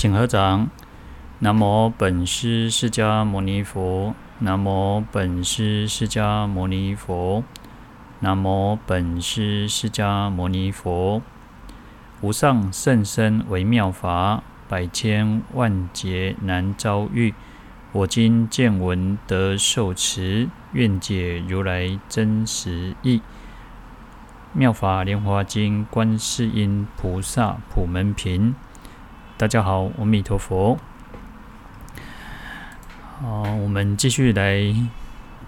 请合掌。南无本师释迦牟尼佛。南无本师释迦牟尼佛。南无本师释迦牟尼佛。无上甚深微妙法，百千万劫难遭遇。我今见闻得受持，愿解如来真实义。妙法莲华经，观世音菩萨普门品。大家好，阿弥陀佛。好，我们继续来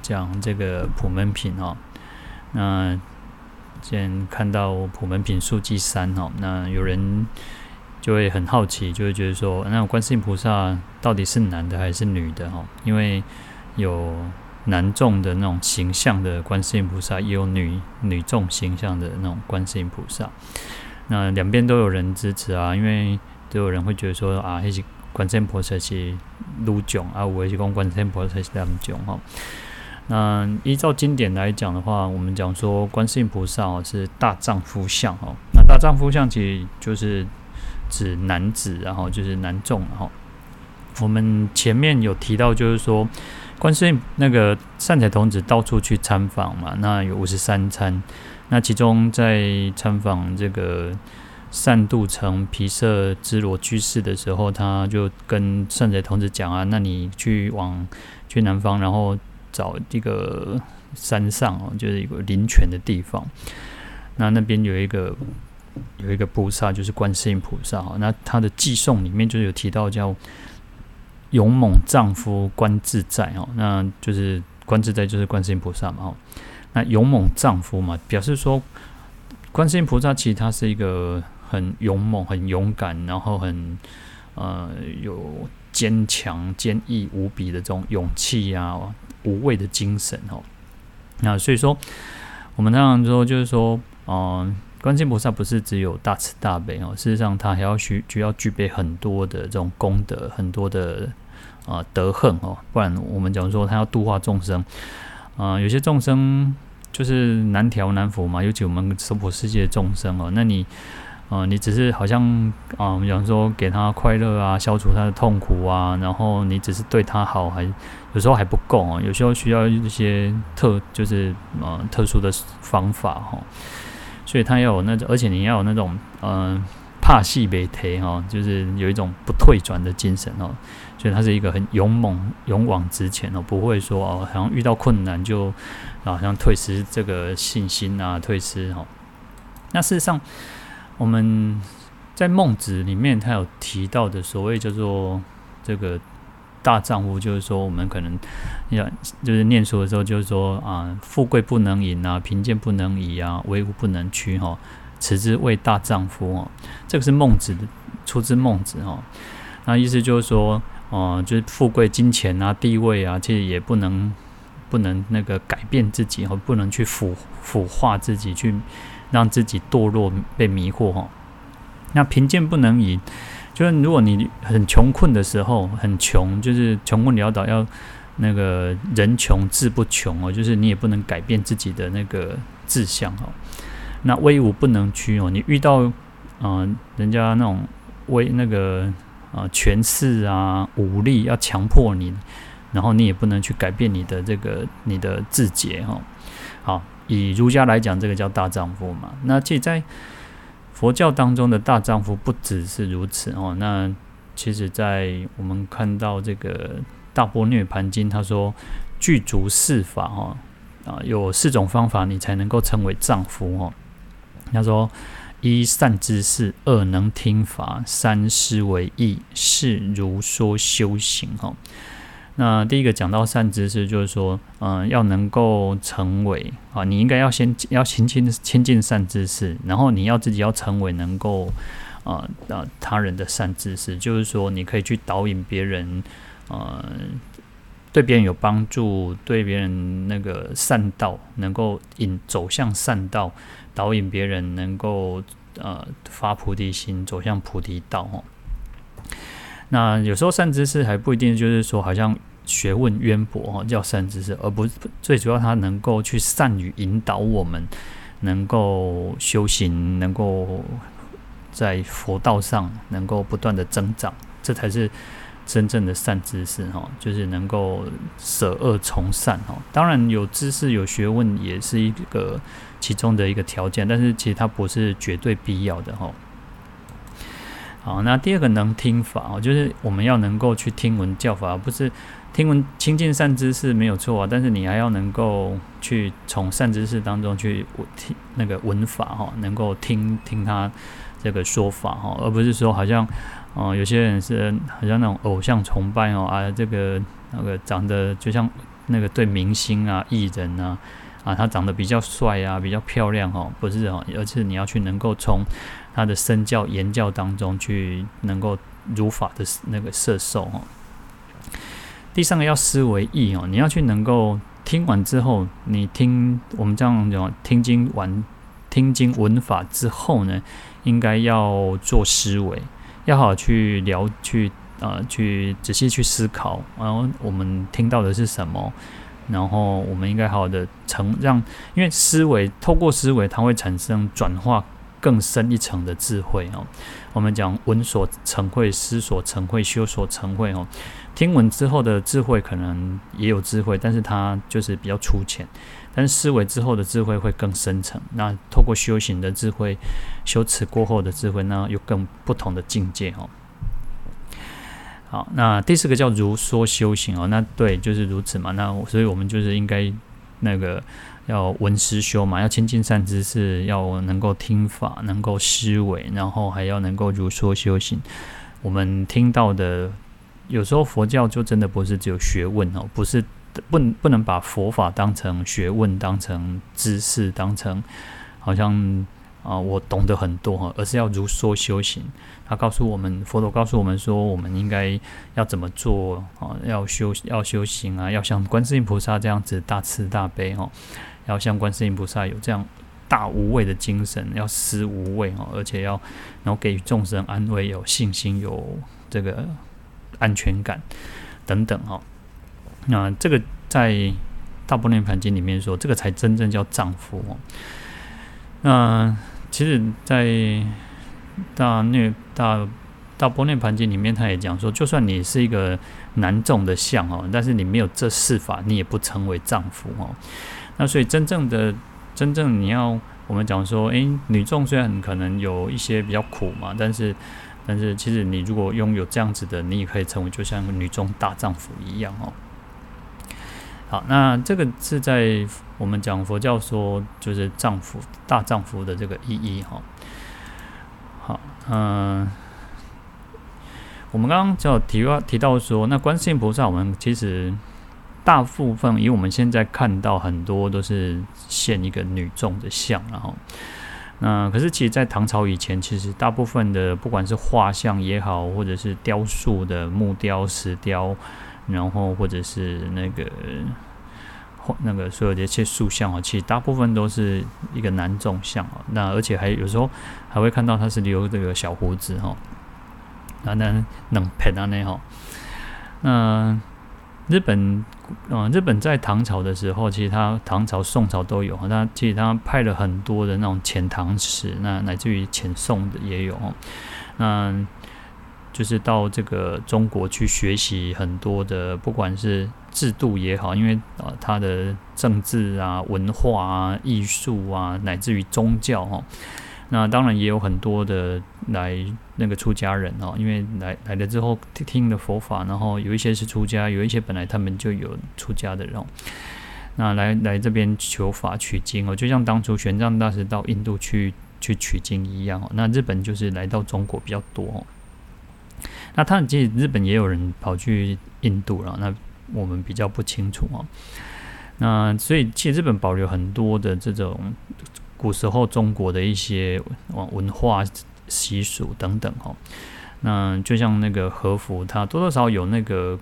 讲这个普门品哈。那先看到普门品数记三哈，那有人就会很好奇，就会觉得说，那观世音菩萨到底是男的还是女的哈？因为有。男众的那种形象的观世音菩萨，也有女女众形象的那种观世音菩萨。那两边都有人支持啊，因为都有人会觉得说啊，那些观世音菩萨是女众啊，我也是讲观世音菩萨是男众哈。那依照经典来讲的话，我们讲说观世音菩萨是大丈夫相哦。那大丈夫相其实就是指男子，然后就是男众，哈我们前面有提到，就是说。观世音那个善财童子到处去参访嘛，那有五十三参，那其中在参访这个善度城皮舍支罗居士的时候，他就跟善财童子讲啊，那你去往去南方，然后找一个山上哦，就是一个灵泉的地方，那那边有一个有一个菩萨，就是观世音菩萨哈，那他的偈颂里面就有提到叫。勇猛丈夫观自在哦，那就是观自在就是观世音菩萨嘛哦。那勇猛丈夫嘛，表示说观世音菩萨其实他是一个很勇猛、很勇敢，然后很呃有坚强、坚毅无比的这种勇气呀、无畏的精神哦。那所以说，我们当然说就是说，嗯、观世菩萨不是只有大慈大悲哦，事实上他还要需需要具备很多的这种功德，很多的。啊，德恨哦，不然我们讲说他要度化众生，啊，有些众生就是难调难服嘛，尤其我们娑婆世界的众生哦，那你，啊，你只是好像啊，我们讲说给他快乐啊，消除他的痛苦啊，然后你只是对他好，还有时候还不够哦，有时候需要一些特，就是呃特殊的方法哈，所以他要有那种，而且你要有那种嗯。呃怕戏被推哈，就是有一种不退转的精神哦，所以他是一个很勇猛、勇往直前哦，不会说哦，好像遇到困难就好像退失这个信心啊，退失哈。那事实上，我们在孟子里面，他有提到的所谓叫做这个大丈夫，就是说我们可能要就是念书的时候，就是说啊，富贵不能淫啊，贫贱不能移啊，威武不能屈哈。此之谓大丈夫哦，这个是孟子的，出自孟子哦。那意思就是说，哦、就是富贵、金钱啊、地位啊，其实也不能不能那个改变自己哦，不能去腐腐化自己，去让自己堕落、被迷惑哈。那贫贱不能移，就是如果你很穷困的时候，很穷，就是穷困潦倒，要那个人穷志不穷哦，就是你也不能改变自己的那个志向哦。那威武不能屈哦，你遇到嗯、人家那种威那个啊权势啊武力要强迫你，然后你也不能去改变你的这个你的志节哈。好，以儒家来讲，这个叫大丈夫嘛。那其实，在佛教当中的大丈夫不只是如此哦。那其实，在我们看到这个《大般涅盘经》，他说具足四法哈啊，有四种方法你才能够称为丈夫哦。他说：一善知识，二能听法，三思为义，四如说修行。哈，那第一个讲到善知识，就是说，嗯、要能够成为啊，你应该要先要亲近亲近善知识，然后你要自己要成为能够啊啊他人的善知识，就是说，你可以去导引别人，呃，对别人有帮助，对别人那个善道能够引走向善道。导引别人能够呃发菩提心，走向菩提道哦。那有时候善知识还不一定就是说好像学问渊博哦，叫善知识，而不是最主要他能够去善于引导我们，能够修行，能够在佛道上能够不断的增长，这才是真正的善知识哈，就是能够舍恶从善哈。当然有知识有学问也是一个其中的一个条件，但是其实它不是绝对必要的哈。好，那第二个能听法哦，就是我们要能够去听闻教法，不是。听闻亲近善知识没有错啊，但是你还要能够去从善知识当中去听那个闻法哈，能够听听他这个说法哈，而不是说好像哦，有些人是好像那种偶像崇拜哦啊，这个那个长得就像那个对明星啊、艺人啊啊，他长得比较帅啊、比较漂亮哦，不是哦，而是你要去能够从他的身教言教当中去能够如法的那个摄受哈。第三个要思维义哦，你要去能够听完之后，你听我们这样讲，听经完听经闻法之后呢，应该要做思维，要好好去聊去啊、呃，去仔细去思考，然后我们听到的是什么，然后我们应该好好的成让，因为思维透过思维，它会产生转化更深一层的智慧哦。我们讲闻所成慧，思所成慧，修所成慧哦。听闻之后的智慧可能也有智慧，但是它就是比较粗浅。但是思维之后的智慧会更深层。那透过修行的智慧，修持过后的智慧，那有更不同的境界哦。好，那第四个叫如说修行哦。那对，就是如此嘛。那所以我们就是应该那个要闻思修嘛，要亲近善知识，要能够听法，能够思维，然后还要能够如说修行。我们听到的。有时候佛教就真的不是只有学问哦，不是不不能把佛法当成学问，当成知识，当成好像啊我懂得很多哈，而是要如说修行。他告诉我们，佛陀告诉我们说，我们应该要怎么做啊？要修要修行啊，要像观世音菩萨这样子大慈大悲哦，要像观世音菩萨有这样大无畏的精神，要施无畏哦，而且要然后给予众生安慰，有信心，有这个。安全感等等哈，那这个在《大般涅盘经》里面说，这个才真正叫丈夫哦。那其实，在大涅大大般涅盘经里面，他也讲说，就算你是一个男众的相哦，但是你没有这四法，你也不成为丈夫哦。那所以，真正的真正你要我们讲说，诶，女众虽然可能有一些比较苦嘛，但是。但是其实你如果拥有这样子的，你也可以成为就像女众大丈夫一样哦。好，那这个是在我们讲佛教说就是丈夫大丈夫的这个意义哈。好，嗯，我们刚刚就提到提到说，那观世音菩萨，我们其实大部分以我们现在看到很多都是现一个女众的像，然后。那可是，其实，在唐朝以前，其实大部分的，不管是画像也好，或者是雕塑的木雕、石雕，然后或者是那个那个所有的一些塑像啊，其实大部分都是一个男众像啊。那而且还有时候还会看到他是留这个小胡子哈，那那能拍到那哈，那。日本，嗯，日本在唐朝的时候，其实他唐朝、宋朝都有。他其实他派了很多的那种遣唐使，那乃至于遣宋的也有。那就是到这个中国去学习很多的，不管是制度也好，因为啊，他的政治啊、文化啊、艺术啊，乃至于宗教哈。那当然也有很多的来那个出家人哦，因为来来了之后听的佛法，然后有一些是出家，有一些本来他们就有出家的人，那来来这边求法取经哦，就像当初玄奘大师到印度去去取经一样哦。那日本就是来到中国比较多哦，那他其实日本也有人跑去印度了，那我们比较不清楚哦。那所以其实日本保留很多的这种。古时候中国的一些文化习俗等等哈，那就像那个和服，它多多少少有那个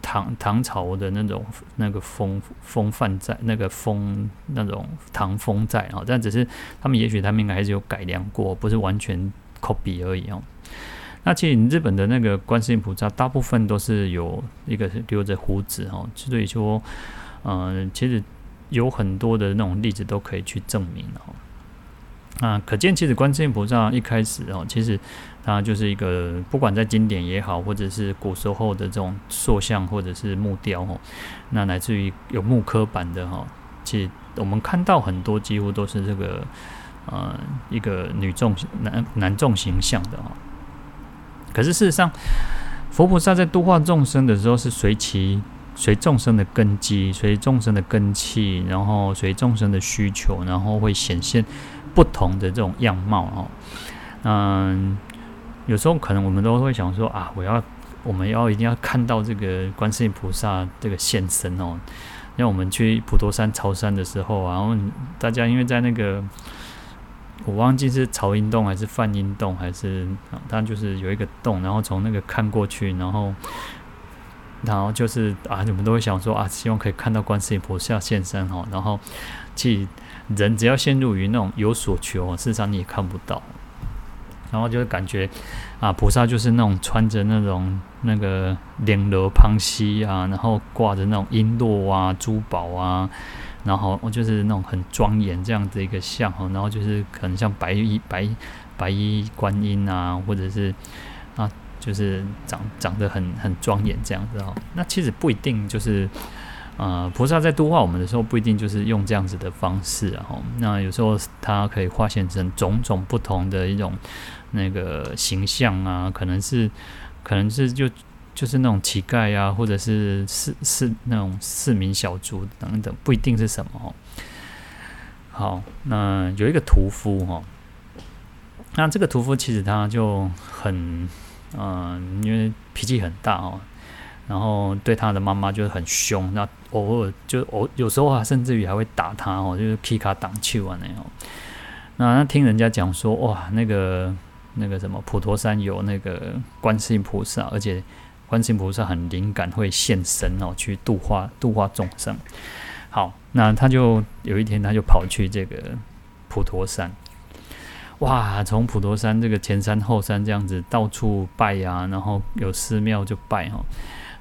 唐唐朝的那种那个风风范在，那个风那种唐风在啊，但只是他们也许他们应该还是有改良过，不是完全 copy 而已哦。那其实日本的那个观世音菩萨，大部分都是有一个留着胡子哈，所以说，嗯、其实。有很多的那种例子都可以去证明哦。啊，可见其实观世音菩萨一开始哦，其实他就是一个不管在经典也好，或者是古时候的这种塑像或者是木雕哦，那乃至于有木刻版的哈，其实我们看到很多几乎都是这个呃一个女众男男众形象的哈。可是事实上，佛菩萨在度化众生的时候是随其随众生的根基，随众生的根气，然后随众生的需求，然后会显现。不同的这种样貌哦，嗯，有时候可能我们都会想说啊，我要，我们要一定要看到这个观世音菩萨这个现身哦。那我们去普陀山朝山的时候啊，然后大家因为在那个，我忘记是朝阴洞还是梵音洞，还是它就是有一个洞，然后从那个看过去，然后，然后就是啊，你们都会想说啊，希望可以看到观世音菩萨现身哦，然后去。人只要陷入于那种有所求，事实上你也看不到，然后就会感觉啊，菩萨就是那种穿着那种那个绫罗旁系啊，然后挂着那种璎珞啊、珠宝啊，然后就是那种很庄严这样子一个像，然后就是可能像白衣白白衣观音啊，或者是，就是长长得很很庄严这样子哦。那其实不一定就是。呃，菩萨在度化我们的时候，不一定就是用这样子的方式啊。那有时候它可以化现成种种不同的一种那个形象啊，可能是，可能是就就是那种乞丐啊，或者是市市那种市民小卒等等，不一定是什么哦。好，那有一个屠夫哈，那这个屠夫其实他就很，嗯、因为脾气很大哦。然后对他的妈妈就是很凶，那偶尔就偶有时候啊，甚至于还会打他哦，就是劈卡挡去完了哦。那听人家讲说，哇，那个那个什么普陀山有那个观世音菩萨，而且观世音菩萨很灵感，会现身哦，去度化度化众生。好，那他就有一天他就跑去这个普陀山，哇，从普陀山这个前山后山这样子到处拜呀、啊，然后有寺庙就拜哈。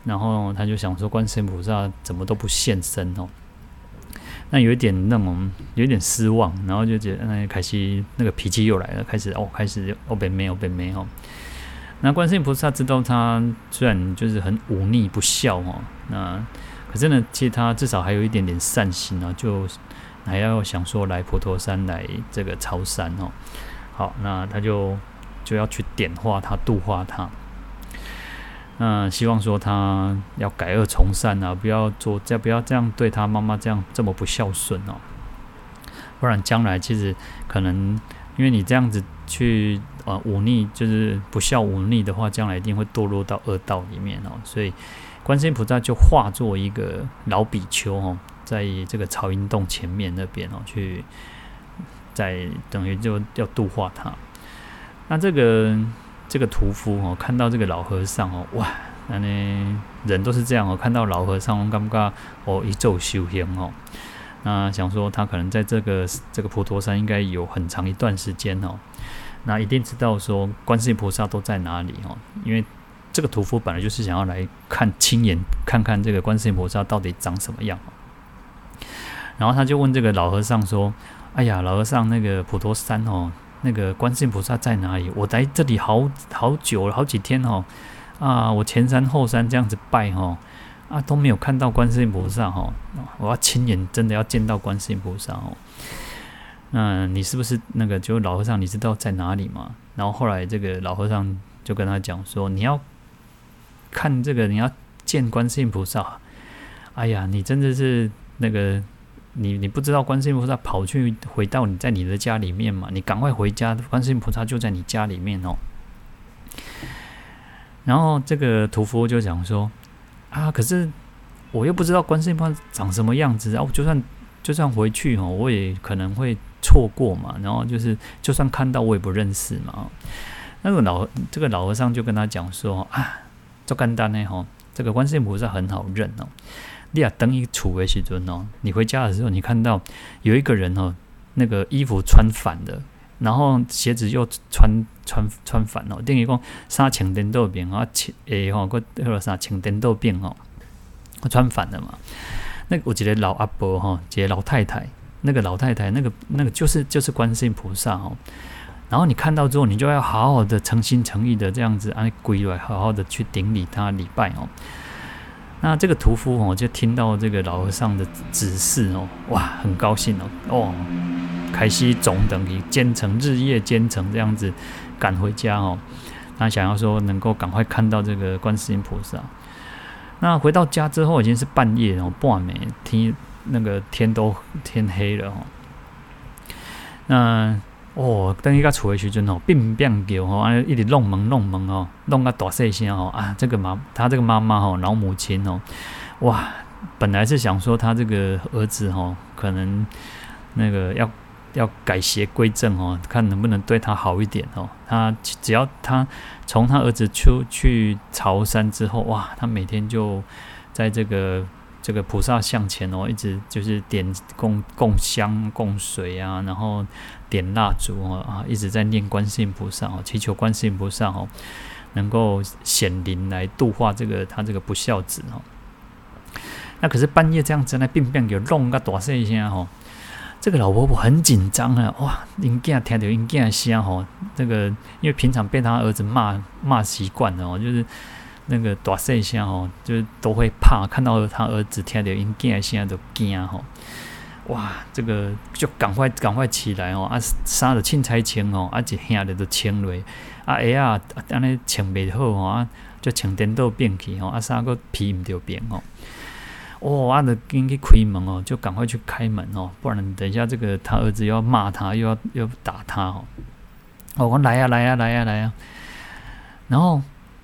然后他就想说，观世音菩萨怎么都不现身哦？那有一点那么有一点失望，然后就觉得那开始那个脾气又来了，开始哦，开始哦，被没有被没有。那观世音菩萨知道他虽然就是很忤逆不孝哦，那可是呢，其实他至少还有一点点善心啊，就还要想说来普陀山来这个朝山哦。好，那他就就要去点化他，度化他。那希望说他要改恶从善啊，不要做，再不要这样对他妈妈这样这么不孝顺哦，不然将来其实可能因为你这样子去呃忤逆，就是不孝忤逆的话，将来一定会堕落到恶道里面哦。所以观世音菩萨就化作一个老比丘哦，在这个朝阴洞前面那边哦，去在等于就要度化他。那这个。这个屠夫哦，看到这个老和尚哦，哇，那呢人都是这样哦，看到老和尚，尴尬哦一昼修行哦，那想说他可能在这个这个普陀山应该有很长一段时间哦，那一定知道说观世音菩萨都在哪里哦，因为这个屠夫本来就是想要来看亲眼看看这个观世音菩萨到底长什么样，然后他就问这个老和尚说：“哎呀，老和尚，那个普陀山哦。”那个观世音菩萨在哪里？我在这里好好久了，好几天哦，啊，我前山后山这样子拜哦，啊都没有看到观世音菩萨哦，我要亲眼真的要见到观世音菩萨哦。那你是不是那个就老和尚？你知道在哪里吗？然后后来这个老和尚就跟他讲说，你要看这个，你要见观世音菩萨。哎呀，你真的是那个。你你不知道观世音菩萨跑去回到你在你的家里面嘛？你赶快回家，观世音菩萨就在你家里面哦。然后这个屠夫就讲说啊，可是我又不知道观世音菩萨长什么样子，然后就算就算回去哦，我也可能会错过嘛。然后就是就算看到我也不认识嘛。那个老这个老和尚就跟他讲说啊，这简单呢吼，这个观世音菩萨很好认哦。你啊，等一处的时阵哦，你回家的时候，你看到有一个人哦，那个衣服穿反了，然后鞋子又穿穿穿反了，等于讲三请颠倒变啊，请诶吼，个或者啥请颠倒变哦，穿反了嘛。那有一个老阿伯哈，一个老太太，那个老太太，那个那个就是就是观世音菩萨哦。然后你看到之后，你就要好好的诚心诚意的这样子按跪来，好好的去顶礼他礼拜哦。那这个屠夫哦，就听到这个老和尚的指示哦，哇，很高兴哦，哦，开始总等于兼程日夜兼程这样子赶回家哦。他想要说能够赶快看到这个观世音菩萨。那回到家之后已经是半夜哦，半暝天那个天都天黑了哦。那哦，等伊甲厝的时阵哦，乒乒叫吼，啊，一直弄门弄门哦，弄个大细声哦，啊，这个妈，他这个妈妈哦，老母亲哦，哇，本来是想说他这个儿子哦，可能那个要要改邪归正哦，看能不能对他好一点哦。他只要他从他儿子出去朝山之后，哇，他每天就在这个。这个菩萨像前哦，一直就是点供供香、供水啊，然后点蜡烛哦啊，一直在念观世音菩萨哦，祈求观世音菩萨哦，能够显灵来度化这个他这个不孝子哦。那可是半夜这样子呢，并不有弄个大声声哦，这个老婆婆很紧张啊，哇，因囝听到因囝声哦，这个因为平常被他儿子骂骂习惯了哦，就是。那个大细声哦，就都会怕看到他儿子听到因囝声都惊吼，哇，这个就赶快赶快起来哦，啊，衫着穿才穿哦，啊，一兄弟都穿落，啊，鞋啊，安尼穿袂好哦，啊，就穿颠倒变去哦，啊，衫个皮毋着变哦，哦，啊，就紧去开门哦，就赶快去开门哦，不然等一下这个他儿子又要骂他，又要又要打他哦，我讲来呀来呀来呀来呀，然后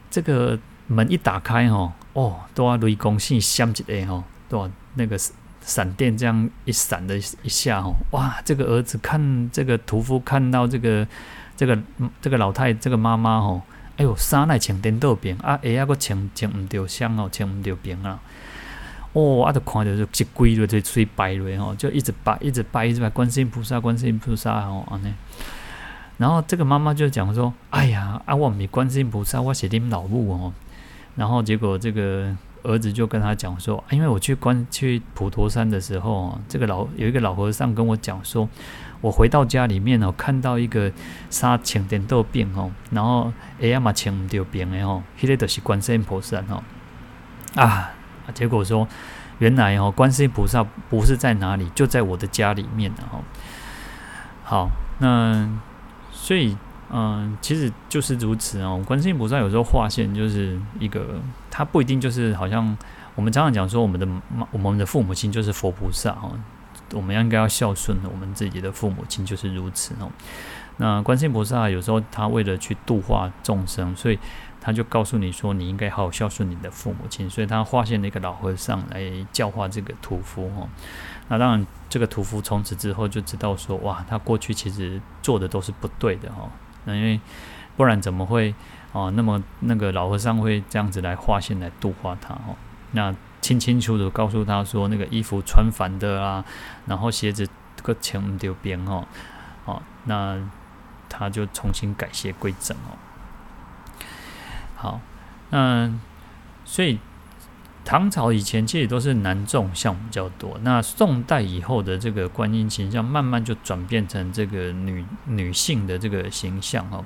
这个。门一打开吼，哦，都要雷公信响一下吼，都那个闪电这样一闪的一下吼，哇！这个儿子看这个屠夫看到这个这个这个老太这个妈妈吼，哎呦，衫来穿颠倒边啊，鞋啊个穿穿唔着香哦，穿唔着边啊，哦，啊，就看着就一跪落就嘴拜落吼，就一直拜一直拜一直拜观世音菩萨观世音菩萨吼安尼。然后这个妈妈就讲说，哎呀，啊，我唔是观世音菩萨，我是恁老母哦。然后结果这个儿子就跟他讲说，因为我去观去普陀山的时候，这个老有一个老和尚跟我讲说，我回到家里面哦，看到一个沙青点豆病哦，然后哎呀嘛青掉病的哦，迄个都是观世音菩萨哦，啊，结果说原来哦，观世音菩萨不是在哪里，就在我的家里面哦。好，那所以。嗯，其实就是如此哦。观世音菩萨有时候化现就是一个，他不一定就是好像我们常常讲说，我们的妈，我们的父母亲就是佛菩萨哦。我们应该要孝顺我们自己的父母亲，就是如此哦。那观世音菩萨有时候他为了去度化众生，所以他就告诉你说，你应该好好孝顺你的父母亲。所以他化现了一个老和尚来教化这个屠夫哦。那当然，这个屠夫从此之后就知道说，哇，他过去其实做的都是不对的哦。那因为不然怎么会哦？那么那个老和尚会这样子来化现来度化他哦？那清清楚楚告诉他说，那个衣服穿反的啊，然后鞋子这个钱唔丢边哦，哦，那他就重新改邪归正哦。好，那所以。唐朝以前其实都是男众像比较多，那宋代以后的这个观音形象慢慢就转变成这个女女性的这个形象哦。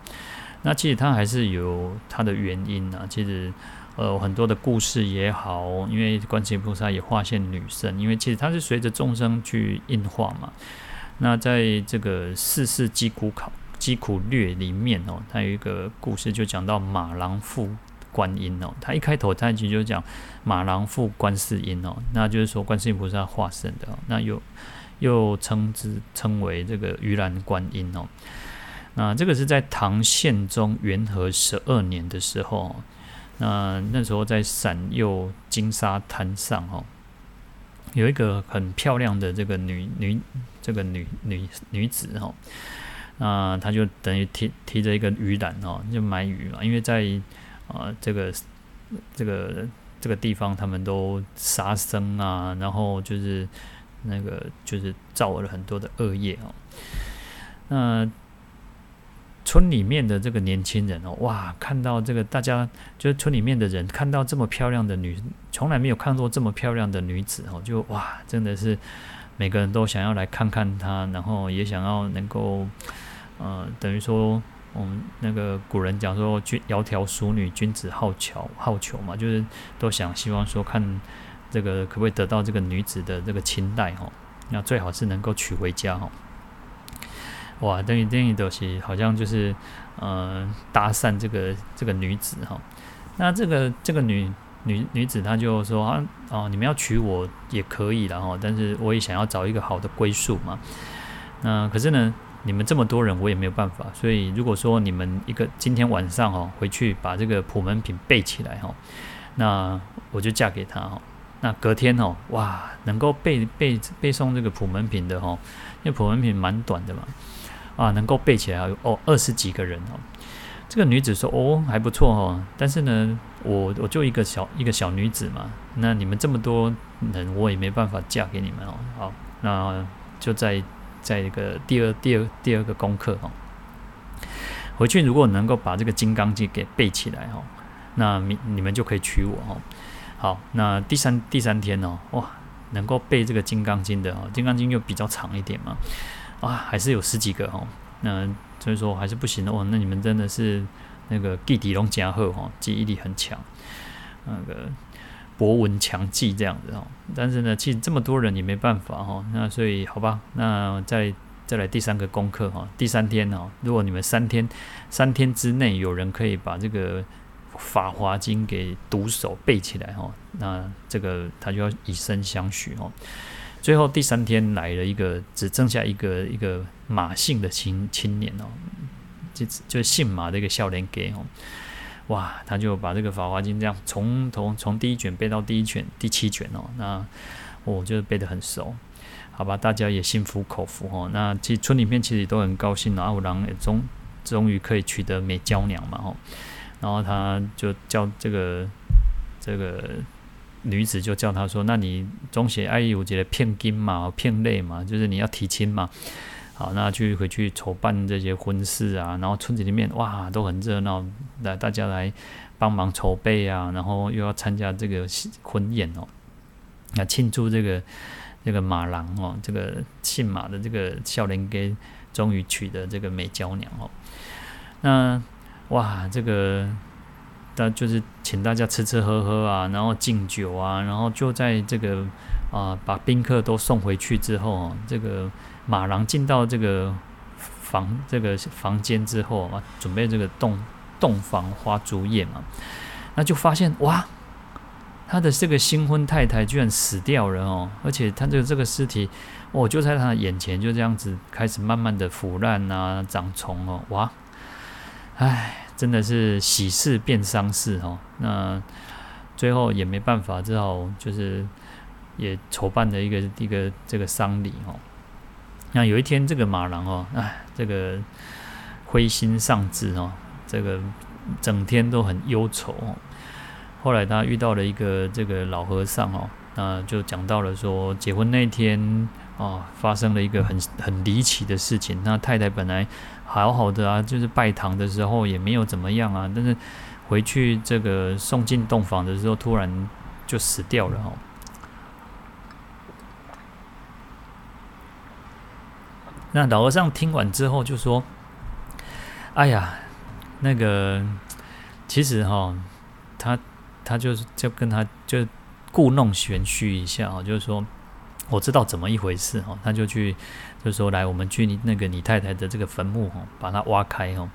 那其实它还是有它的原因啊。其实呃很多的故事也好，因为观世音菩萨也化现女生，因为其实它是随着众生去应化嘛。那在这个《四世疾苦考疾苦略》里面哦，它有一个故事就讲到马郎赋。观音哦，他一开头他其实就讲马郎赋观世音哦，那就是说观世音菩萨化身的，那又又称之称为这个鱼篮观音哦。那这个是在唐宪宗元和十二年的时候，那那时候在陕右金沙滩上哦，有一个很漂亮的这个女女这个女女女子哦，那她就等于提提着一个鱼篮哦，就买鱼嘛，因为在啊，这个这个这个地方，他们都杀生啊，然后就是那个就是造了很多的恶业哦。那村里面的这个年轻人哦，哇，看到这个大家就是村里面的人看到这么漂亮的女，从来没有看过这么漂亮的女子哦，就哇，真的是每个人都想要来看看她，然后也想要能够，呃，等于说，我们那个古人讲说，君窈窕淑女，君子好逑好逑嘛，就是都想希望说看这个可不可以得到这个女子的这个青睐哈，那最好是能够娶回家哈。哇，等于等于都是好像就是，呃，搭讪这个这个女子哈。那这个这个女女女子她就说啊，哦，你们要娶我也可以了哈，但是我也想要找一个好的归宿嘛。那可是呢，你们这么多人，我也没有办法。所以如果说你们一个今天晚上哦回去把这个普门品背起来哈，那我就嫁给他哈。那隔天哦，哇，能够背背背诵这个普门品的哈，因为普门品蛮短的嘛。啊，能够背起来哦，二十几个人哦。这个女子说：“哦，还不错哦。但是呢，我我就一个小一个小女子嘛。那你们这么多人，我也没办法嫁给你们哦。好，那就在在一个第二第二第二个功课哦。回去如果能够把这个《金刚经》给背起来哦，那你你们就可以娶我哦。好，那第三第三天哦，哇，能够背这个《金刚经》的哦，《金刚经》又比较长一点嘛。”啊，还是有十几个哦，那所以说还是不行的哦。那你们真的是那个地底龙加贺哈，记忆力很强，那个博闻强记这样子哦。但是呢，其实这么多人也没办法哈。那所以好吧，那再再来第三个功课哈。第三天哦，如果你们三天三天之内有人可以把这个《法华经》给读熟背起来哈，那这个他就要以身相许哦。最后第三天来了一个，只剩下一个一个马姓的青青年哦，就就姓马的一个少年给哦，哇，他就把这个《法华经》这样从头从第一卷背到第一卷第七卷哦，那我就背得很熟，好吧，大家也心服口服哦。那其实村里面其实都很高兴，阿五郎也终终于可以娶得美娇娘嘛吼，然后他就叫这个这个。女子就叫他说：“那你总写爱有觉得骗金嘛，骗泪嘛，就是你要提亲嘛。好，那去回去筹办这些婚事啊，然后村子里面哇都很热闹，来大家来帮忙筹备啊，然后又要参加这个婚宴哦，那庆祝这个这个马郎哦，这个姓马的这个少年家终于娶的这个美娇娘哦，那哇这个。”那就是请大家吃吃喝喝啊，然后敬酒啊，然后就在这个啊把宾客都送回去之后，这个马郎进到这个房这个房间之后啊，准备这个洞洞房花烛夜嘛，那就发现哇，他的这个新婚太太居然死掉了哦，而且他的这个尸体哦就在他眼前就这样子开始慢慢的腐烂啊长虫哦，哇，唉。真的是喜事变丧事哦，那最后也没办法，只好就是也筹办的一个一个这个丧礼哦。那有一天，这个马郎哦，哎，这个灰心丧志哦，这个整天都很忧愁哦。后来他遇到了一个这个老和尚哦，那就讲到了说，结婚那天哦，发生了一个很很离奇的事情。那太太本来。好好的啊，就是拜堂的时候也没有怎么样啊，但是回去这个送进洞房的时候，突然就死掉了哦。那老和尚听完之后就说：“哎呀，那个其实哈，他他就是就跟他就故弄玄虚一下啊，就是说。”我知道怎么一回事哈，他就去，就说来，我们去你那个你太太的这个坟墓哦，把它挖开哈，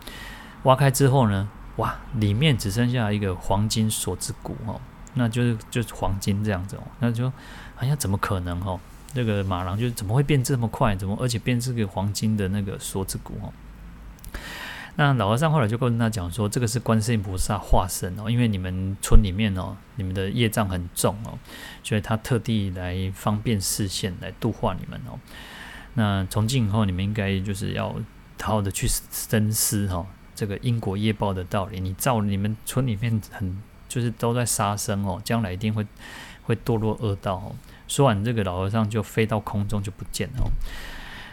挖开之后呢，哇，里面只剩下一个黄金锁子骨哦，那就是就是黄金这样子哦，那就哎呀，怎么可能哦？这个马郎就怎么会变这么快？怎么而且变这个黄金的那个锁子骨哦？那老和尚后来就跟他讲说，这个是观世音菩萨化身哦，因为你们村里面哦，你们的业障很重哦，所以他特地来方便视线来度化你们哦。那从今以后，你们应该就是要好好的去深思哈，这个因果业报的道理。你照你们村里面很就是都在杀生哦，将来一定会会堕落恶道哦。说完这个，老和尚就飞到空中就不见了哦。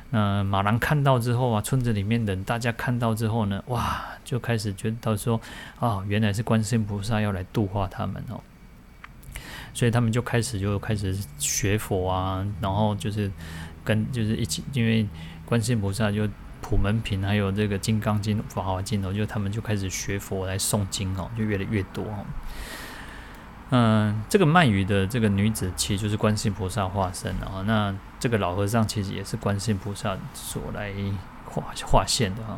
那马郎看到之后啊，村子里面的人大家看到之后呢，哇，就开始觉得说，啊、原来是观世音菩萨要来度化他们哦。所以他们就开始就开始学佛啊，然后就是跟就是一起，因为观世音菩萨就普门品还有这个金刚经、法华经哦，就他们就开始学佛来诵经哦，就越来越多哦。嗯，这个卖鱼的这个女子其实就是观世音菩萨化身啊。那这个老和尚其实也是观世音菩萨所来化化现的哈。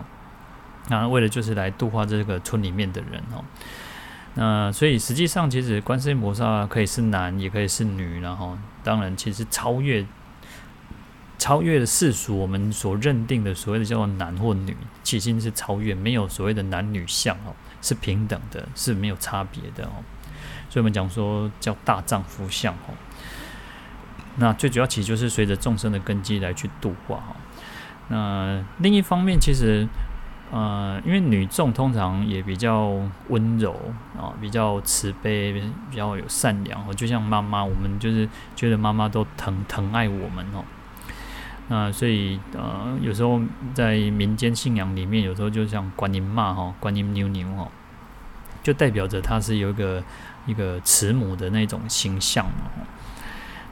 那为了就是来度化这个村里面的人哦。那所以实际上其实观世音菩萨可以是男也可以是女，然后当然其实超越超越了世俗我们所认定的所谓的叫做男或女，其实是超越，没有所谓的男女相哦，是平等的，是没有差别的哦。所以我们讲说叫大丈夫相哈，那最主要其实就是随着众生的根基来去度化哈。那另一方面，其实呃，因为女众通常也比较温柔啊，比较慈悲，比较有善良哦，就像妈妈，我们就是觉得妈妈都疼疼爱我们哦。那所以呃，有时候在民间信仰里面，有时候就像观音妈哈，观音妞妞哈，就代表着她是有一个。一个慈母的那种形象嘛，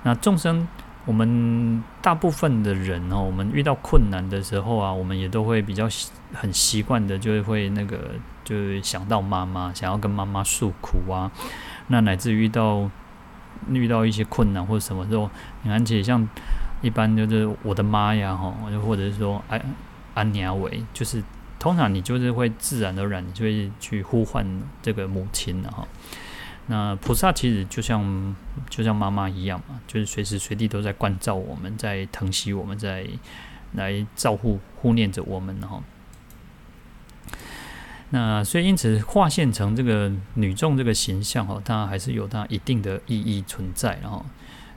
那众生，我们大部分的人哦，我们遇到困难的时候啊，我们也都会比较很习惯的，就会那个，就会想到妈妈，想要跟妈妈诉苦啊。那乃至遇到遇到一些困难或者什么时候，你看起像一般就是我的妈呀，哈，就或者是说安安娘伟，就是通常你就是会自然而然，你就会去呼唤这个母亲的哈。那菩萨其实就像就像妈妈一样嘛，就是随时随地都在关照我们，在疼惜我们，在来照护护念着我们哈。那所以因此化现成这个女众这个形象哈，它还是有它一定的意义存在然后，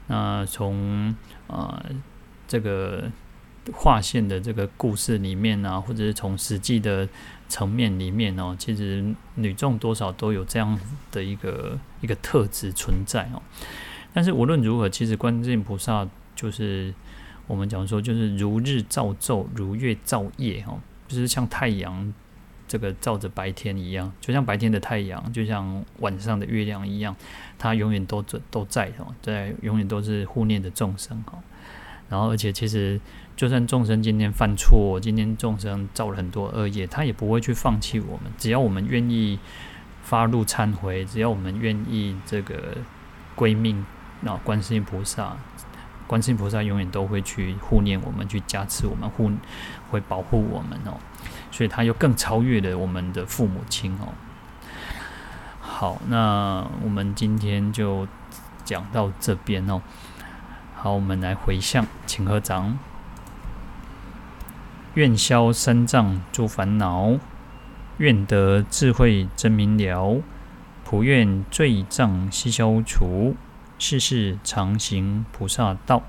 那从啊这个化现的这个故事里面啊，或者是从实际的。层面里面哦，其实女众多少都有这样的一个一个特质存在哦。但是无论如何，其实观世音菩萨就是我们讲说，就是如日照昼，如月照夜哦，就是像太阳这个照着白天一样，就像白天的太阳，就像晚上的月亮一样，它永远都在都在哦，在永远都是护念的众生哈。然后，而且其实。就算众生今天犯错，今天众生造了很多恶业，他也不会去放弃我们。只要我们愿意发露忏悔，只要我们愿意这个归命，那观世音菩萨，观世音菩萨永远都会去护念我们，去加持我们，护会保护我们哦。所以他又更超越了我们的父母亲哦。好，那我们今天就讲到这边哦。好，我们来回向，请合掌。愿消三障诸烦恼，愿得智慧真明了，普愿罪障悉消除，世世常行菩萨道。